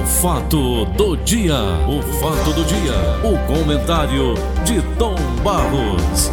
O fato do dia, o fato do dia, o comentário de Tom Barros.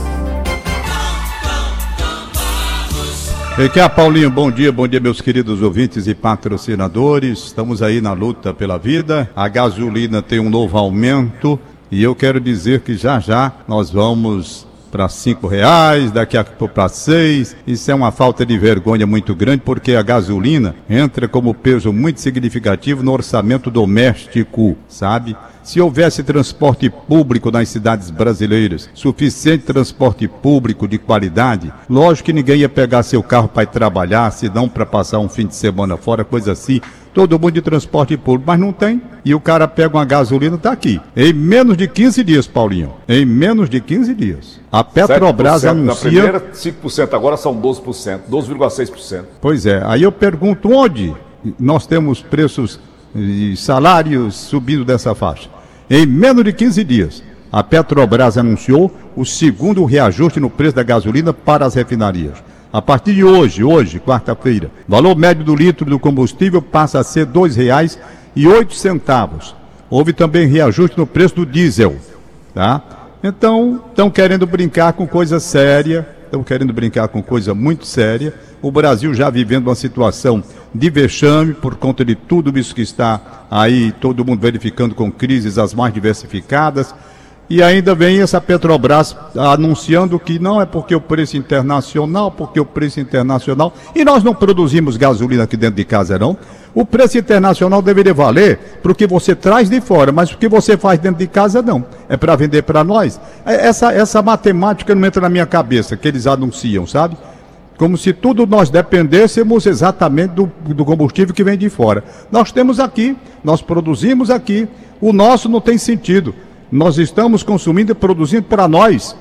Aqui é Paulinho, bom dia, bom dia meus queridos ouvintes e patrocinadores. Estamos aí na luta pela vida. A gasolina tem um novo aumento e eu quero dizer que já já nós vamos para cinco reais, daqui a pouco para seis. Isso é uma falta de vergonha muito grande, porque a gasolina entra como peso muito significativo no orçamento doméstico, sabe? Se houvesse transporte público nas cidades brasileiras, suficiente transporte público de qualidade, lógico que ninguém ia pegar seu carro para trabalhar, se não para passar um fim de semana fora, coisa assim. Todo mundo de transporte público, mas não tem. E o cara pega uma gasolina, está aqui. Em menos de 15 dias, Paulinho. Em menos de 15 dias. A Petrobras anuncia. Na primeira, 5%, agora são 12%, 12,6%. Pois é. Aí eu pergunto onde nós temos preços e salários subindo dessa faixa. Em menos de 15 dias, a Petrobras anunciou o segundo reajuste no preço da gasolina para as refinarias. A partir de hoje, hoje, quarta-feira, o valor médio do litro do combustível passa a ser R$ 2,08. Houve também reajuste no preço do diesel, tá? Então, estão querendo brincar com coisa séria, estão querendo brincar com coisa muito séria. O Brasil já vivendo uma situação de vexame por conta de tudo isso que está aí, todo mundo verificando com crises as mais diversificadas. E ainda vem essa Petrobras anunciando que não é porque o preço internacional, porque o preço internacional. E nós não produzimos gasolina aqui dentro de casa, não. O preço internacional deveria valer para o que você traz de fora, mas o que você faz dentro de casa, não. É para vender para nós. É, essa, essa matemática não entra na minha cabeça, que eles anunciam, sabe? Como se tudo nós dependêssemos exatamente do, do combustível que vem de fora. Nós temos aqui, nós produzimos aqui. O nosso não tem sentido. Nós estamos consumindo e produzindo para nós,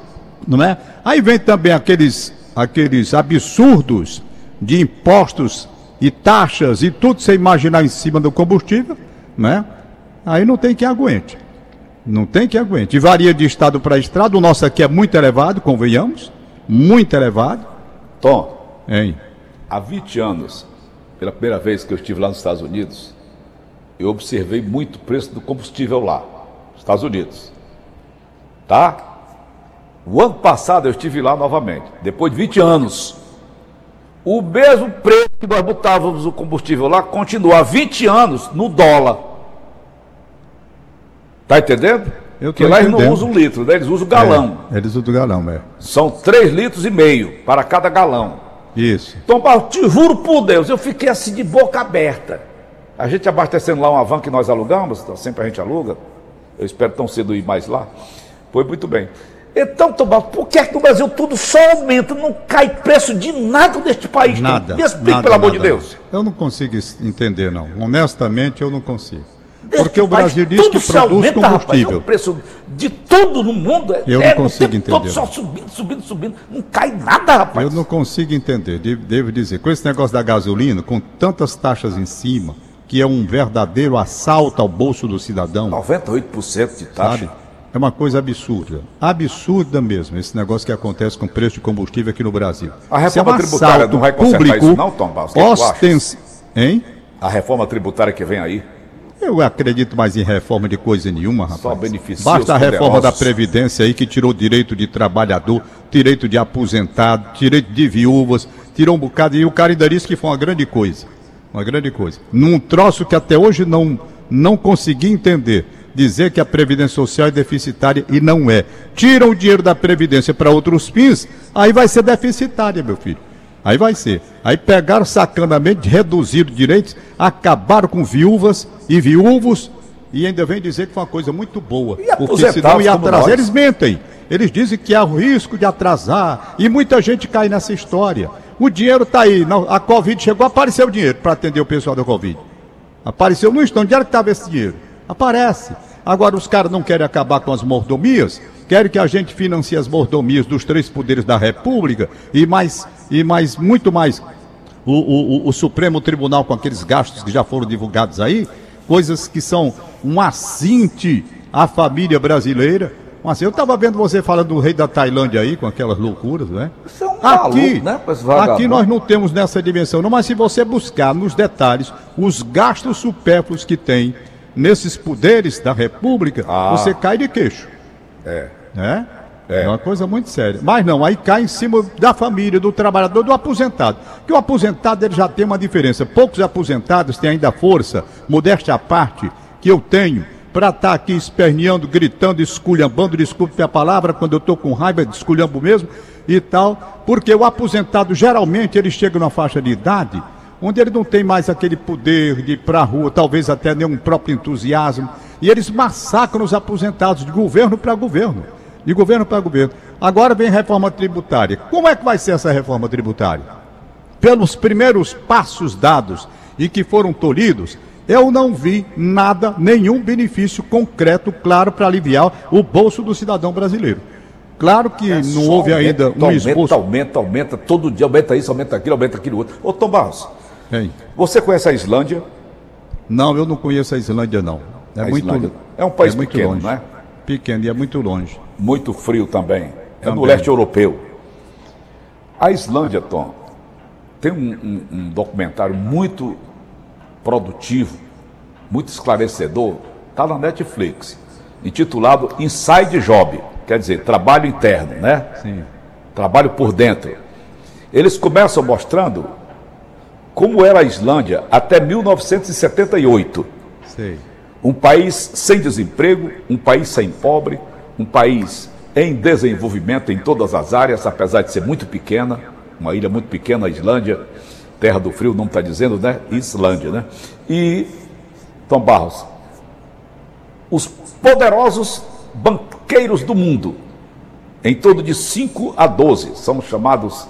não é? Aí vem também aqueles, aqueles absurdos de impostos e taxas e tudo você imaginar em cima do combustível, né? Aí não tem quem aguente. Não tem quem aguente. E varia de estado para estado. O nosso aqui é muito elevado, convenhamos. Muito elevado. Tom, hein? há 20 anos, pela primeira vez que eu estive lá nos Estados Unidos, eu observei muito o preço do combustível lá. Estados Unidos. Tá? O ano passado eu estive lá novamente, depois de 20 anos. O mesmo preço que nós botávamos o combustível lá continua há 20 anos no dólar. Tá entendendo? Eu Porque lá eles não usam litro, né? eles usam galão. É, eles usam galão, é. São 3 litros e meio para cada galão. Isso. Então, te juro por Deus, eu fiquei assim de boca aberta. A gente abastecendo lá uma van que nós alugamos, então sempre a gente aluga. Eu espero tão cedo ir mais lá. Foi muito bem. Então, Tomás, por que é que no Brasil tudo só aumenta? Não cai preço de nada neste país? Nada. Me explique, nada, pelo amor nada. de Deus. Eu não consigo entender, não. Honestamente, eu não consigo. Porque o Brasil diz tudo que se produz aumenta, rapaz. combustível. o preço de tudo no mundo é, Eu não é consigo tempo todo entender, só não. subindo, subindo, subindo. Não cai nada, rapaz. Eu não consigo entender, devo dizer. Com esse negócio da gasolina, com tantas taxas em cima, que é um verdadeiro assalto ao bolso do cidadão, 98% de taxa. sabe? É uma coisa absurda. Absurda mesmo, esse negócio que acontece com o preço de combustível aqui no Brasil. A é reforma tributária assalto não vai consertar público isso não, Tom Barros? Acha? ostens... Hein? A reforma tributária que vem aí. Eu acredito mais em reforma de coisa nenhuma, rapaz. Só beneficia Basta a reforma da. Previdência aí que tirou direito de trabalhador, direito de aposentado, direito de viúvas, tirou um bocado. E o cara ainda disse que foi uma grande coisa. Uma grande coisa. Num troço que até hoje não, não consegui entender. Dizer que a Previdência Social é deficitária e não é. Tiram o dinheiro da Previdência para outros fins, aí vai ser deficitária, meu filho. Aí vai ser. Aí pegaram sacanamente, reduziram direitos, acabaram com viúvas e viúvos e ainda vem dizer que foi uma coisa muito boa. E porque senão ia atrasar. Eles mentem. Eles dizem que há o risco de atrasar e muita gente cai nessa história. O dinheiro está aí. Não, A Covid chegou, apareceu o dinheiro para atender o pessoal da Covid. Apareceu no instante. Onde era que estava esse dinheiro? Aparece. Agora os caras não querem acabar com as mordomias, querem que a gente financie as mordomias dos três poderes da República e mais, e mais muito mais o, o- o- o Supremo Tribunal com aqueles gastos que já foram divulgados aí, coisas que são um assinte à família brasileira. Mas eu estava vendo você falando do rei da Tailândia aí, com aquelas loucuras, né? Isso é um Aqui, maluco, né, aqui nós não temos nessa dimensão, não, mas se você buscar nos detalhes os gastos supérfluos que tem nesses poderes da República, Ah. você cai de queixo. É. né? É. É. uma coisa muito séria. Mas não, aí cai em cima da família, do trabalhador, do aposentado. Porque o aposentado ele já tem uma diferença. Poucos aposentados têm ainda força, modéstia à parte, que eu tenho, para estar aqui esperneando, gritando, esculhambando, desculpe a palavra, quando eu estou com raiva, esculhambo mesmo e tal. Porque o aposentado, geralmente, ele chega numa faixa de idade onde ele não tem mais aquele poder de ir para a rua, talvez até nenhum próprio entusiasmo. E eles massacram os aposentados de governo para governo. De governo para governo. Agora vem reforma tributária. Como é que vai ser essa reforma tributária? Pelos primeiros passos dados e que foram tolhidos, eu não vi nada, nenhum benefício concreto, claro, para aliviar o bolso do cidadão brasileiro. Claro que não É Só houve ainda aumenta, um aumenta, esboço. Aumenta, aumenta, todo dia aumenta isso, aumenta aquilo, aumenta aquilo outro. Ô Tom Barros, Hein? você conhece a Islândia? Não, eu não conheço a Islândia, não. É A muito Islândia é um país muito pequeno, longe. não é? Pequeno e é muito longe. Muito frio também. É no Também. leste europeu. A Islândia, Tom, tem um, um- um documentário muito produtivo, muito esclarecedor, está na Netflix, intitulado Inside Job, quer dizer, trabalho interno, né? Sim. trabalho por dentro. Eles começam mostrando como era a Islândia até 1978. Sei. Um país sem desemprego, um país sem pobre, um país em desenvolvimento em todas as áreas, apesar de ser muito pequena, uma ilha muito pequena, a Islândia, terra do frio, não está dizendo, né? Islândia, né? E, Tom Barros, os poderosos banqueiros do mundo, em torno de 5 a 12, são chamados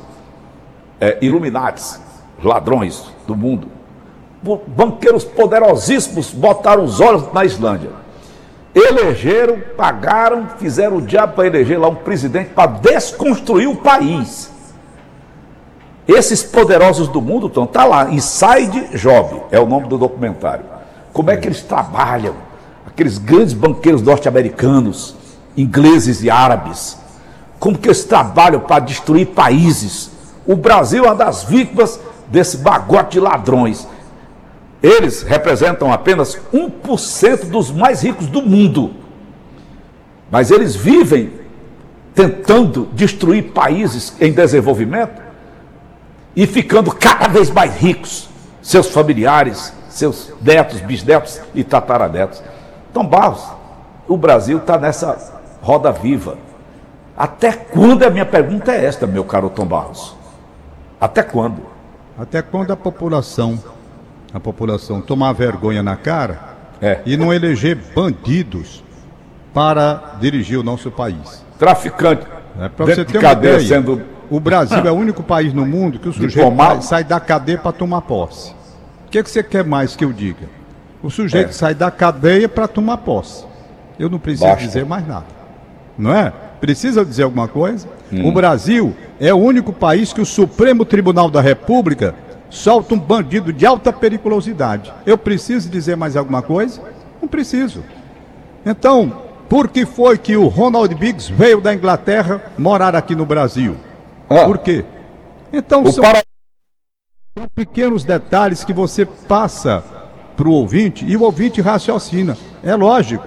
é, Illuminates, ladrões do mundo. Banqueiros poderosíssimos botaram os olhos na Islândia. Elegeram, pagaram, fizeram o diabo para eleger lá um presidente para desconstruir o país. Esses poderosos do mundo estão, tá lá, Inside Job, é o nome do documentário. Como é que eles trabalham? Aqueles grandes banqueiros norte-americanos, ingleses e árabes. Como que eles trabalham para destruir países? O Brasil é uma das vítimas desse bagote de ladrões. Eles representam apenas 1% dos mais ricos do mundo. Mas eles vivem tentando destruir países em desenvolvimento e ficando cada vez mais ricos, seus familiares, seus netos, bisnetos e tataranetos. Então, Barros, o Brasil está nessa roda viva. Até quando? A minha pergunta é esta, meu caro Tom Barros. Até quando? Até quando a população, a população tomar vergonha na cara É. e não eleger bandidos para dirigir o nosso país? Traficante. É, para você ter uma ideia, sendo o Brasil é o único país no mundo que o sujeito vai- sai da cadeia para tomar posse. O que, que você quer mais que eu diga? O sujeito É. sai da cadeia para tomar posse. Eu não preciso Basta. dizer mais nada. Não é? Precisa dizer alguma coisa? Hum. O Brasil é o único país que o Supremo Tribunal da República solta um bandido de alta periculosidade. Eu preciso dizer mais alguma coisa? Não preciso. Então, por que foi que o Ronald Biggs veio da Inglaterra morar aqui no Brasil? Ah, Por quê? Então, o são para... são pequenos detalhes que você passa para o ouvinte e o ouvinte raciocina. É lógico.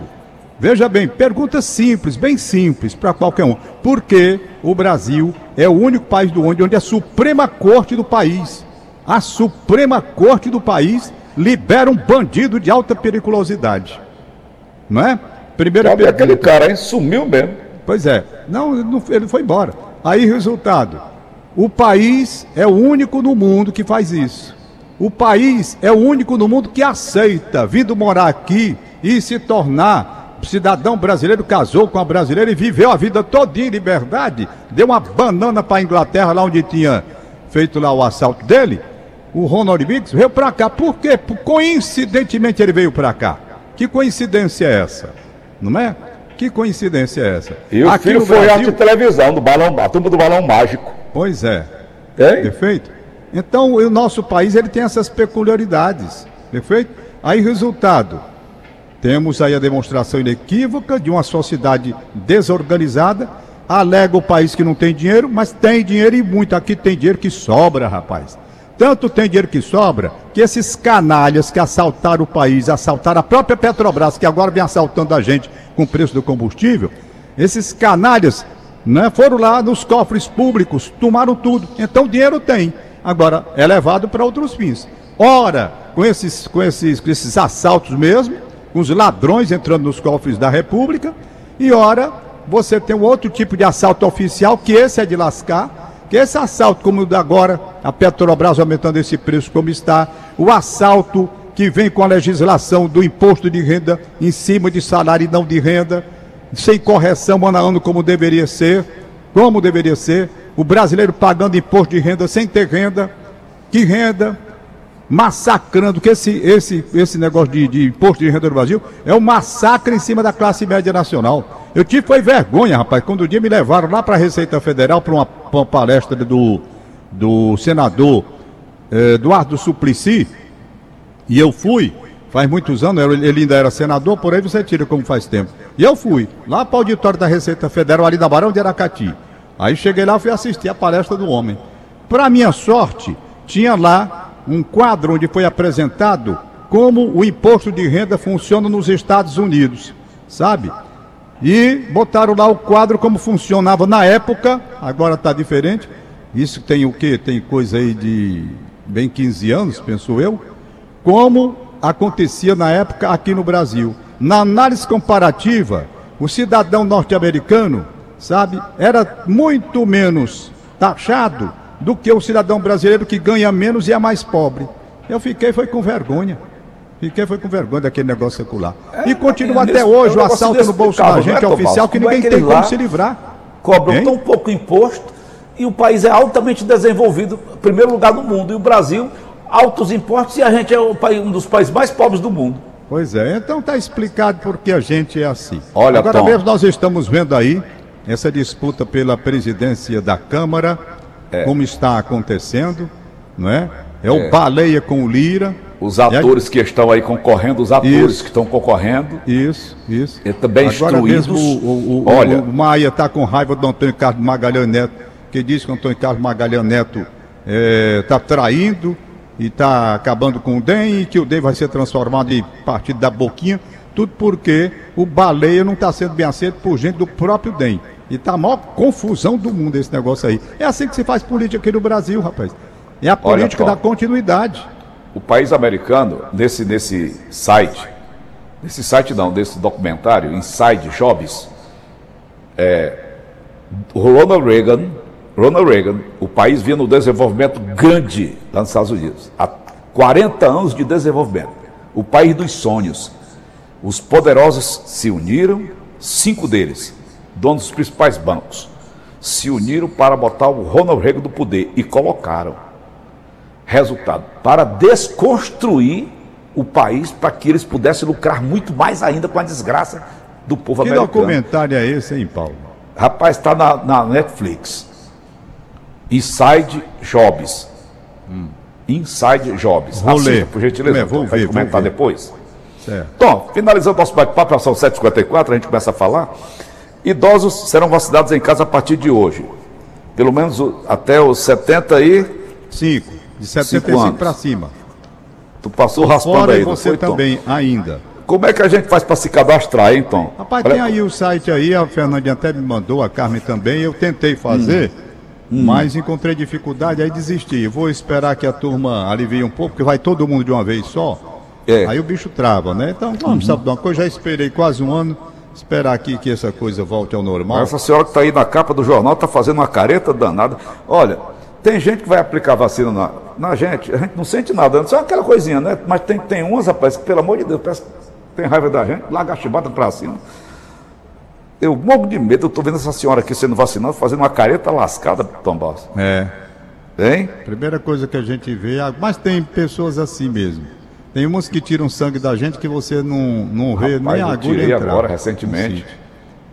Veja bem, pergunta simples, bem simples para qualquer um. Por que o Brasil é o único país do mundo onde a Suprema Corte do país, a Suprema Corte do país, libera um bandido de alta periculosidade? Não é? Primeira pergunta. aquele cara, hein? Sumiu mesmo. Pois é. Não, não- ele foi embora. Aí, resultado: o país é o único no mundo que faz isso. O país é o único no mundo que aceita vindo morar aqui e se tornar cidadão brasileiro, casou com a brasileira e viveu a vida toda em liberdade. Deu uma banana para a Inglaterra, lá onde tinha feito lá o assalto dele. O Ronald Biggs veio para cá. Por quê? Coincidentemente ele veio para cá. Que coincidência é essa? Não é? Que coincidência é essa? E o Aqui filho foi Brasil- de televisão, do balão, a turma do balão mágico. Pois é. Hein? Perfeito? Então, o nosso país ele tem essas peculiaridades. Perfeito? Aí, resultado: temos aí a demonstração inequívoca de uma sociedade desorganizada. Alega o país que não tem dinheiro, mas tem dinheiro e muito. Aqui tem dinheiro que sobra, rapaz. Tanto tem dinheiro que sobra que esses canalhas que assaltaram o país, assaltaram a própria Petrobras, que agora vem assaltando a gente com o preço do combustível, esses canalhas né, foram lá nos cofres públicos, tomaram tudo. Então dinheiro tem. Agora é levado para outros fins. Ora, com esses, com, esses, com esses assaltos mesmo, com os ladrões entrando nos cofres da República, e ora, você tem um outro tipo de assalto oficial, que esse é de lascar, que esse assalto, como o da agora, a Petrobras aumentando esse preço como está, o assalto que vem com a legislação do imposto de renda em cima de salário e não de renda, sem correção ano a ano como deveria ser, como deveria ser, o brasileiro pagando imposto de renda sem ter renda, que renda, massacrando, que esse, esse, esse negócio de, de imposto de renda no Brasil é um massacre em cima da classe média nacional. Eu tive foi vergonha, rapaz, quando um dia me levaram lá para a Receita Federal para uma, uma, palestra do, do senador eh, Eduardo Suplicy, e eu fui, faz muitos anos, ele ainda era senador, por aí você tira como faz tempo. E eu fui, lá para o auditório da Receita Federal, ali da Barão de Aracati. Aí cheguei lá e fui assistir a palestra do homem. Para minha sorte, tinha lá um quadro onde foi apresentado como o imposto de renda funciona nos Estados Unidos, sabe? E botaram lá o quadro como funcionava na época, agora está diferente. Isso tem o quê? Tem coisa aí de bem 15 anos, penso eu. Como acontecia na época aqui no Brasil. Na análise comparativa, o cidadão norte-americano, sabe, era muito menos taxado do que o cidadão brasileiro que ganha menos e é mais pobre. Eu fiquei foi com vergonha. Fiquei foi com vergonha daquele negócio secular. É, e continua é, até hoje é o assalto no bolso da gente, é oficial, que ninguém tem como se livrar. Cobram tão pouco imposto e o país é altamente desenvolvido, primeiro lugar no mundo. E o Brasil, altos impostos e a gente é um dos países mais pobres do mundo. Pois é, então está explicado por que a gente é assim. Olha, Agora Tom. mesmo nós estamos vendo aí essa disputa pela presidência da Câmara, é. como está acontecendo, não é? É o é. Baleia com o Lira. Os atores que estão aí concorrendo, os atores isso, que estão concorrendo. Isso, isso. E também Agora instruídos. Mesmo o, o, Olha, o, o Maia está com raiva do Antônio Carlos Magalhães Neto, que diz que o Antônio Carlos Magalhães Neto está é, tá traindo e está acabando com o DEM e que o DEM vai ser transformado em partido da boquinha. Tudo porque o baleia não está sendo bem aceito por gente do próprio DEM. E está a maior confusão do mundo esse negócio aí. É assim que se faz política aqui no Brasil, rapaz. É a política Olha, da continuidade o país americano, nesse, nesse site, nesse site não, desse documentário, Inside Jobs, é, Ronald Reagan, Ronald Reagan, o país vinha no desenvolvimento grande lá nos Estados Unidos. Há 40 anos de desenvolvimento. O país dos sonhos. Os poderosos se uniram, cinco deles, donos dos principais bancos, se uniram para botar o Ronald Reagan do poder e colocaram Resultado, para desconstruir o país para que eles pudessem lucrar muito mais ainda com a desgraça do povo que americano. Que documentário é esse, hein, Paulo? Rapaz, está na, na, Netflix. Inside Jobs. Hum. Inside Jobs. Vou Assista, ler. por gentileza. É, vou ver, comentar ver. depois. Certo. Então, finalizando nosso bate-papo, são 7h54, a gente começa a falar. Idosos serão vacinados em casa a partir de hoje. Pelo menos até os 75. De 75 para cima. Tu passou Por raspando fora aí, você foi, também, Tom? ainda. Como é que a gente faz para se cadastrar, hein, Tom? Rapaz, Olha... tem aí o site aí, a Fernandinha até me mandou, a Carmen também, eu tentei fazer, hum. mas encontrei dificuldade, aí desisti. Vou esperar que a turma alivie um pouco, porque vai todo mundo de uma vez só. É. Aí o bicho trava, né? Então, vamos, uhum. sabe de uma coisa, já esperei quase um ano, esperar aqui que essa coisa volte ao normal. Essa senhora que está aí na capa do jornal está fazendo uma careta danada. Olha, tem gente que vai aplicar vacina na, na gente, a gente não sente nada, só aquela coisinha, né? Mas tem, tem umas, rapaz, que pelo amor de Deus, parece que tem raiva da gente, larga a chibata pra cima. Eu morro de medo, eu estou vendo essa senhora aqui sendo vacinada, fazendo uma careta lascada, Tom Boss. É. Hein? Primeira coisa que a gente vê, mas tem pessoas assim mesmo. Tem umas que tiram sangue da gente que você não, não vê Rapaz, nem a agulha eu entrar. agora, recentemente.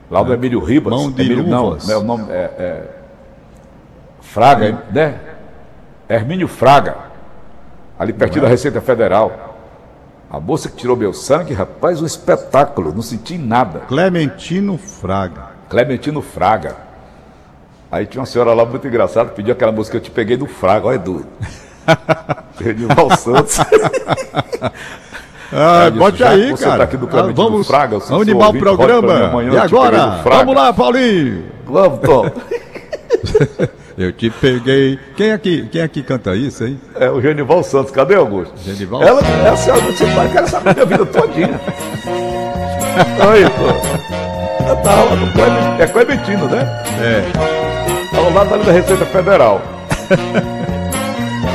Lá do é. Emílio Ribas. Mão de Emílio, não, é o nome é, é Fraga, né? Hermínio Fraga, ali pertinho da Receita Federal. A moça que tirou meu sangue, rapaz, um espetáculo, não senti nada. Clementino Fraga. Clementino Fraga. Aí tinha uma senhora lá muito engraçada, pediu aquela música que eu te peguei do Fraga, olha doido. Genival Santos. Ah, bote já que aí, você cara. tá aqui do Ah, vamos, do Fraga, vamos animar o programa. e agora? Vamos lá, Paulinho. Vamos, Tom. Eu te peguei. Quem aqui, quem aqui canta isso, hein? É o Genival Santos, cadê Augusto? Genival Ela, essa é a você vai, quero saber minha vida todinha. Aí, pô. Eu tava lá no Clemente, é né? É. Tava lá da Receita Federal.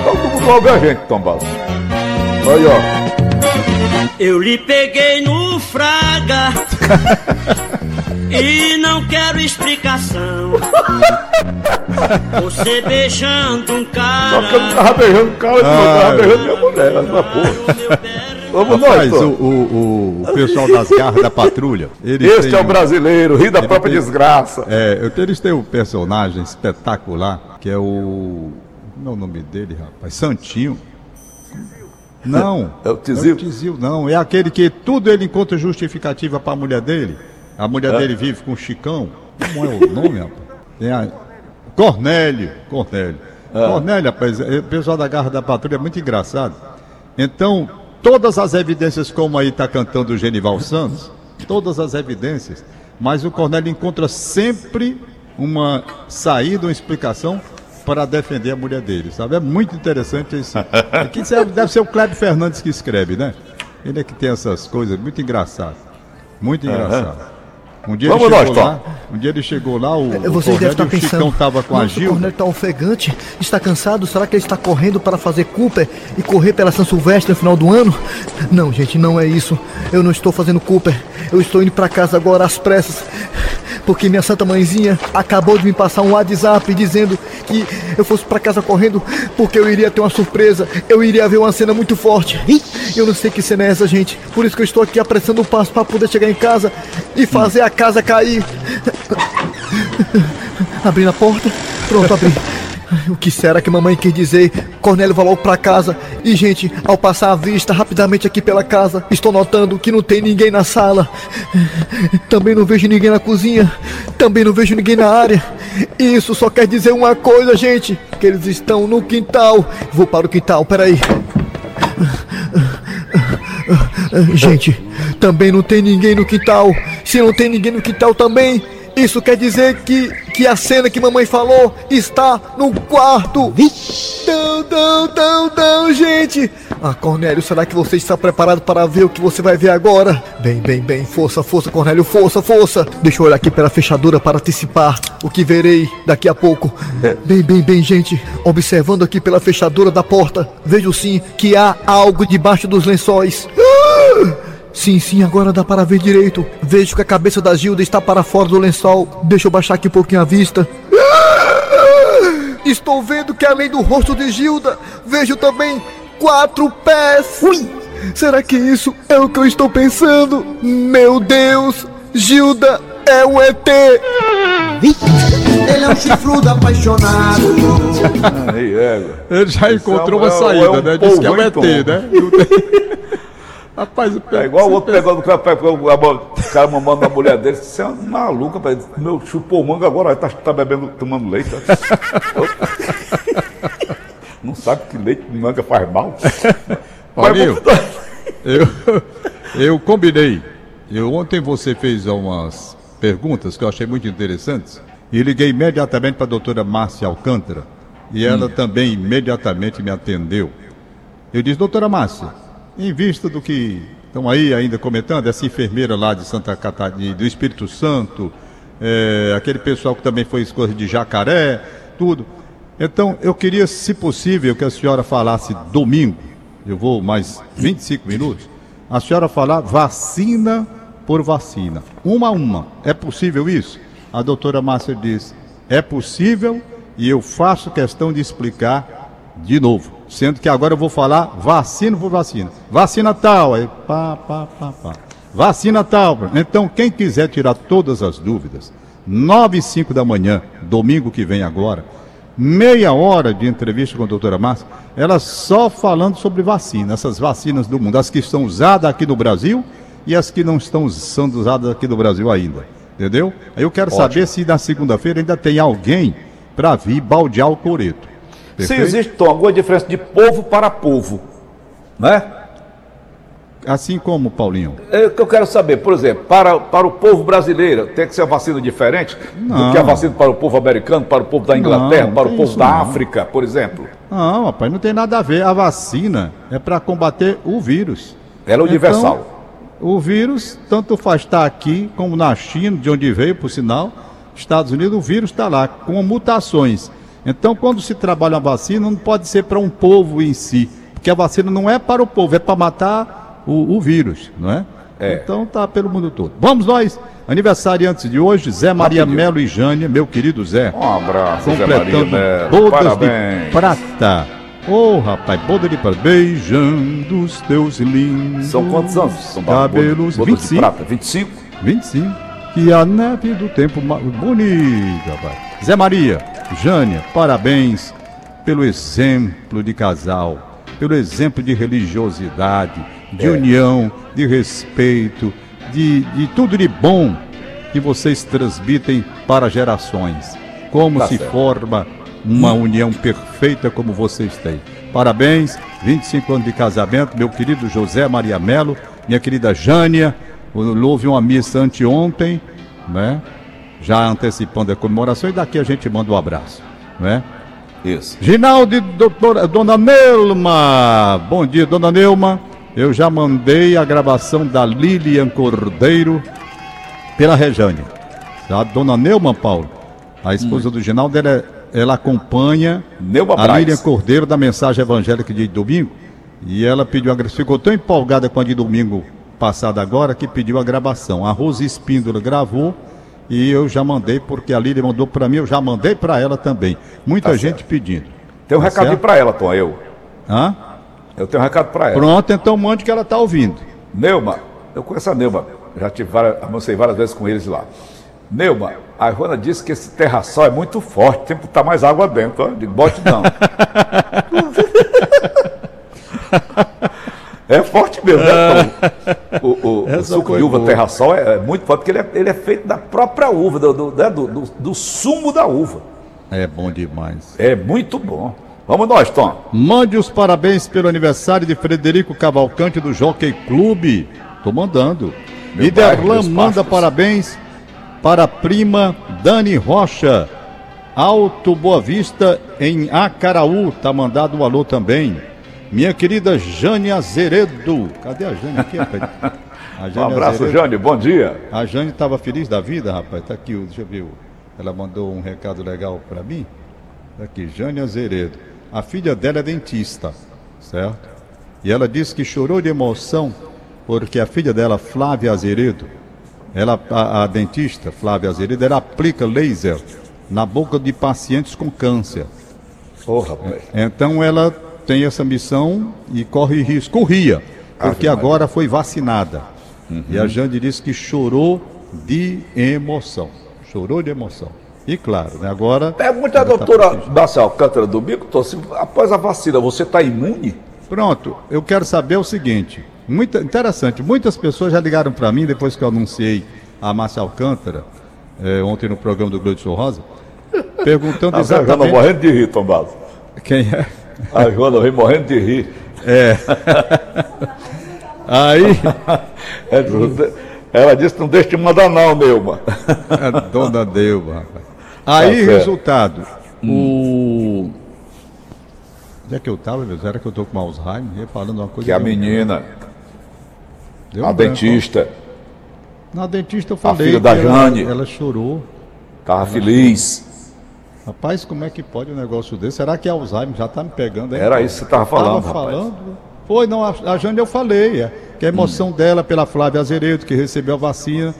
Todo mundo ouve a gente, Tom Basso. Aí, ó. Eu lhe peguei no fraga e não quero explicação. Você beijando um Só que eu não cara. tava beijando o cara, eu tava Ah, beijando minha mulher. Meu pé vamos nós, Rapaz, o, Tom. o, o, o pessoal das garras da patrula. Eles Este têm é o um- brasileiro, ri da própria tem- desgraça. É, eu- eles têm um personagem espetacular, que é o. Como é o nome dele, rapaz? Santinho. Não. É o Tizil? É o Tizil, não. É aquele que tudo ele encontra justificativa para a mulher dele. A mulher dele vive com o Chicão. Como é o nome, rapaz? Tem a... Cornélio. Cornélio. Cornélio, rapaz, é- o pessoal da Garra da Patrulha é muito engraçado. Então, todas as evidências, como aí está cantando o Genival Santos, todas as evidências, mas o Cornélio encontra sempre uma saída, uma explicação para defender a mulher dele, sabe? É muito interessante isso. Aqui deve ser o Cléber Fernandes que escreve, né? Ele é que tem essas coisas, muito engraçado. Muito engraçado. Um dia Vamos ele nós, Tom. lá, um dia ele chegou lá, o, o É, Vocês devem estar Cornélio, o pensando. Chicão tava com a Nossa, o. Cornélio está ofegante, está cansado. Será que ele está correndo para fazer Cooper e correr pela São Silvestre no final do ano? Não, gente, não é isso. Eu não estou fazendo Cooper. Eu estou indo para casa agora às pressas. Porque minha santa mãezinha acabou de me passar um WhatsApp dizendo que eu fosse para casa correndo porque eu iria ter uma surpresa. Eu iria ver uma cena muito forte. Eu não sei que cena é essa, gente. Por isso que eu estou aqui apressando o passo para poder chegar em casa e fazer a casa cair. Abrindo a porta. Pronto, abri. O que será que mamãe quer dizer? Cornélio vai logo pra casa. E, gente, ao passar a vista rapidamente aqui pela casa, estou notando que não tem ninguém na sala. Também não vejo ninguém na cozinha. Também não vejo ninguém na área. E isso só quer dizer uma coisa, gente: que eles estão no quintal. Vou para o quintal, peraí. Gente, também não tem ninguém no quintal. Se não tem ninguém no quintal também, isso quer dizer que, que a cena que mamãe falou está no quarto. Não, não, não, não, gente. Ah, Cornélio, será que você está preparado para ver o que você vai ver agora? Bem, bem, bem, força, força, Cornélio, força, força. Deixa eu olhar aqui pela fechadura para antecipar o que verei daqui a pouco. Bem, bem, bem, gente. Observando aqui pela fechadura da porta, vejo sim que há algo debaixo dos lençóis. Ah! Sim, sim, agora dá para ver direito. Vejo que a cabeça da Gilda está para fora do lençol. Deixa eu baixar aqui um pouquinho a vista. Ah! Estou vendo que além do rosto de Gilda, vejo também quatro pés. Ui! Será que isso é o que eu estou pensando? Meu Deus! Gilda é um ET! Ele é um chifrudo apaixonado. Aí, é. Ele já encontrou é uma um- saída, é um né? Diz que é um polvo, ET, né? Rapaz, o É igual o outro pegando o cara, o cara mamando a mulher dele. Você é um maluco, rapaz. Meu chupou manga agora, tá, tá bebendo, tomando leite. Sabe que leite de manga faz mal. Paulinho, eu, eu combinei. Eu, ontem você fez umas perguntas que eu achei muito interessantes e liguei imediatamente para a doutora Márcia Alcântara e ela também imediatamente me atendeu. Eu disse, doutora Márcia, em vista do que estão aí ainda comentando, essa enfermeira lá de Santa Catarina, do Espírito Santo, é, aquele pessoal que também foi escolha de jacaré, tudo. Então, eu queria, se possível, que a senhora falasse domingo, eu vou mais 25 minutos, a senhora falar vacina por vacina, uma a uma. É possível isso? A doutora Márcia disse, é possível e eu faço questão de explicar de novo. Sendo que agora eu vou falar vacina por vacina. Vacina tal, aí pá, pá, pá, pá. Vacina tal. Então, quem quiser tirar todas as dúvidas, 9 e 5 da manhã, domingo que vem agora, meia hora de entrevista com a doutora Márcia, ela só falando sobre vacina, essas vacinas do mundo, as que estão usadas aqui no Brasil e as que não estão sendo usadas aqui no Brasil ainda. Entendeu? Aí eu quero saber se na segunda-feira ainda tem alguém para vir baldear o coreto. Se existe, Tom, alguma diferença de povo para povo, né? Assim como, Paulinho. É o que eu quero saber, por exemplo, para, para o povo brasileiro, tem que ser uma vacina diferente do Não. que a vacina para o povo americano, para o povo da Inglaterra, não para o povo da não. África, por exemplo. Não, rapaz, não tem nada a ver. A vacina é para combater o vírus. Ela é universal. Então, o vírus, tanto faz estar aqui como na China, de onde veio, por sinal, Estados Unidos, o vírus está lá, com mutações. Então, quando se trabalha uma vacina, não pode ser para um povo em si, porque a vacina não é para o povo, é para matar o, o vírus, não é? É. Então tá pelo mundo todo. Vamos nós, aniversariantes de hoje, Zé Maria Rapidinho. Melo e Jânia, meu querido Zé. Um abraço, Zé Maria completando Melo. bodas Parabéns. de prata. Ô, rapaz, boda de prata. Beijando os teus lindos São quantos anos? São cabelos. bodas de 25. prata? 25? 25. E a neve do tempo bonita, rapaz. Zé Maria, Jânia, parabéns pelo exemplo de casal, pelo exemplo de religiosidade, de É. união, de respeito, de, de tudo de bom que vocês transmitem para gerações. Como Tá se certo. forma uma união perfeita como vocês têm. Parabéns, 25 anos de casamento, meu querido José Maria Melo, minha querida Jânia, houve uma missa anteontem, né? Já antecipando a comemoração, e daqui a gente manda um abraço, né? Isso. Ginaldo e doutora, Dona Neuma. Bom dia, Dona Neuma. Eu já mandei a gravação da Lilian Cordeiro pela Rejane. A Dona Neuma, Paulo, a esposa do Ginaldo, ela, ela acompanha Neuma a Braz. Lilian Cordeiro da mensagem evangélica de domingo. E ela pediu ficou tão empolgada com a de domingo passado agora que pediu a gravação. A Rose Espíndola gravou e eu já mandei, porque a Lilian mandou para mim, eu já mandei para ela também. Muita Tá gente certo. pedindo. Tem um Tá recadinho para ela, Tom, eu. Hã? Eu tenho um recado para ela. Pronto, então mande que ela tá ouvindo. Neuma, eu conheço a Neuma, já tive várias, almocei várias vezes com eles lá. Neuma, a Ivana disse que esse terraço é muito forte, tem que botar mais água dentro. ó. Eu digo, bote não. é forte mesmo, né, Tom? O, o- o suco de uva boa. terraçol é, é muito forte, porque ele é, ele é feito da própria uva, do, do, né, do, do- do sumo da uva. É bom demais. É muito bom. Vamos nós, Tom. Mande os parabéns pelo aniversário de Frederico Cavalcante do Jockey Clube. Tô mandando. Meu bairro, Derlan meus manda parabéns para a prima Dani Rocha. Alto Boa Vista em Acaraú. Tá mandado um alô também. Minha querida Jane Azeredo. Cadê a Jane aqui, rapaz? Um abraço, Azeredo. Jane, bom dia. A Jane estava feliz da vida, rapaz. Tá aqui, deixa eu ver. Ela mandou um recado legal para mim. Tá aqui, Jane Azeredo. A filha dela é dentista, certo? E ela disse que chorou de emoção porque a filha dela, Flávia Azeredo, ela, a, a dentista, Flávia Azeredo, ela aplica laser na boca de pacientes com câncer. Ô, rapaz. Então ela tem essa missão e corre risco, corria, porque agora foi vacinada. E a Jane disse que chorou de emoção. Chorou de emoção. E claro, né, agora. Pergunta a ela tá doutora. Dácia Alcântara do Bico, se após a vacina você está imune? Pronto, eu quero saber o seguinte: muita, interessante, muitas pessoas já ligaram para mim depois que eu anunciei a Márcia Alcântara, eh, ontem no programa do Gleudson Rosa, perguntando A Joana exatamente morrendo de rir, Tom Basso. quem é. A Joana vem morrendo de rir. Aí. Ela disse, não de- Ela disse, não deixa de mandar não, Neuma. A dona Delva, rapaz. Aí, certo. resultado. O. Onde é que eu tava, meu? Era que eu tô com Alzheimer? Ia falando uma coisa. Que a menina, deu a branco. dentista, Na dentista eu falei. filha da que ela- Jane. Ela chorou. estava feliz. Rapaz, como é que pode um negócio desse? Será que Alzheimer já tá me pegando? Era isso que você estava falando, Tava rapaz. falando. Foi, não, a, a Jane eu falei, é, que a emoção Hum. dela pela Flávia Azeredo, que recebeu a vacina.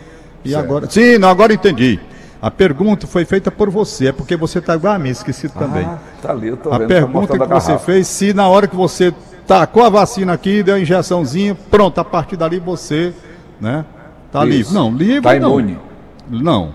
E Certo. agora. Sim, não, agora entendi. A pergunta foi feita por você, é porque você tá igual a mim, esqueci também. Ah, tá ali, eu tô a vendo. tá pergunta que você fez, se na hora que você tacou a vacina aqui, deu a injeçãozinha, pronto, a partir dali você, né, tá Isso. livre. Não, livre Tá não. imune. Não,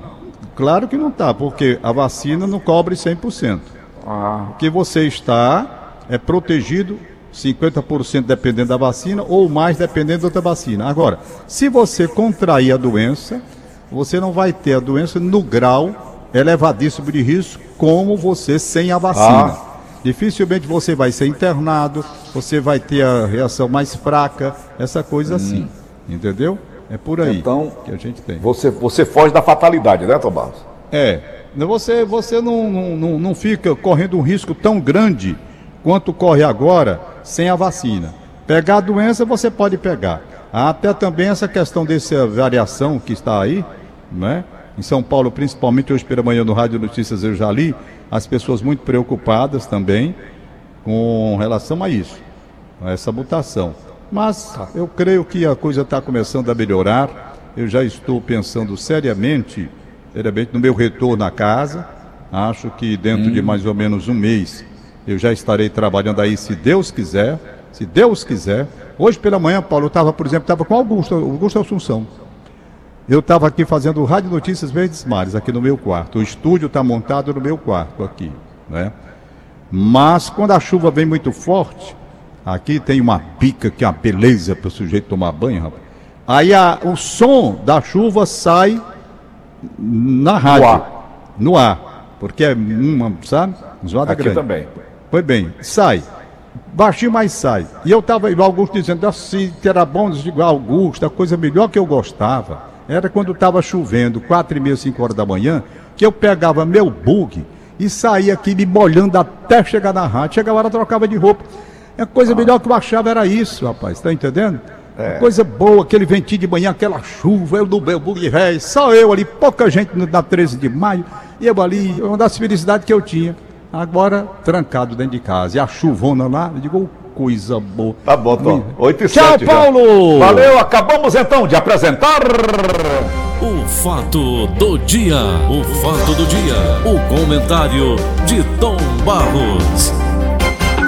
claro que não tá, porque a vacina não cobre 100%. Ah, O que você está é protegido 50% dependendo da vacina ou mais dependendo da outra vacina. Agora, se você contrair a doença, você não vai ter a doença no grau elevadíssimo de risco como você sem a vacina. Ah, Dificilmente você vai ser internado, você vai ter a reação mais fraca, essa coisa assim. Entendeu? É por aí Então, que a gente tem. Você, você foge da fatalidade, né, Tom Barros? É, você, você não, não, não, fica correndo um risco tão grande quanto corre agora sem a vacina. Pegar a doença você pode pegar. Até também essa questão dessa variação que está aí, né? Em São Paulo, principalmente hoje pela manhã no Rádio Notícias eu já li, as pessoas muito preocupadas também com relação a isso, a essa mutação. Mas eu creio que a coisa está começando a melhorar. Eu já estou pensando seriamente, seriamente no meu retorno à casa. Acho que dentro de mais ou menos um mês eu já estarei trabalhando aí, se Deus quiser. Se Deus quiser. Hoje pela manhã, Paulo, eu estava, por exemplo, estava com Augusto, Augusto Assunção. Eu estava aqui fazendo Rádio Notícias Verdes Mares, aqui no meu quarto. O estúdio está montado no meu quarto aqui, né? Mas quando a chuva vem muito forte, aqui tem uma pica que é uma beleza para o sujeito tomar banho, rapaz. Aí a- o som da chuva sai na rádio. ar. No ar. Porque é uma, sabe? Zoada Aqui grande. também. Pois bem, sai. Baixinho, mas sai. E eu estava, o Augusto dizendo, assim, que era bom, digo, Augusto, a coisa melhor que eu gostava era quando estava chovendo, quatro e meia, cinco horas da manhã, que eu pegava meu bug e saía aqui me molhando até chegar na rádio. Chegava lá, trocava de roupa. A coisa melhor que eu achava era isso, rapaz, tá entendendo? Coisa boa, aquele ventinho de manhã, aquela chuva, eu no meu bug velho, só eu ali, pouca gente na 13 de maio, e eu ali, uma das felicidades que eu tinha. Agora, trancado dentro de casa. E a chuvona lá, eu digo, "Oh, coisa boa. Tá bom, Tom. 8 e Tchau, 7 já. Paulo! Valeu, acabamos então de apresentar. O fato do dia. O fato do dia. O comentário de Tom Barros.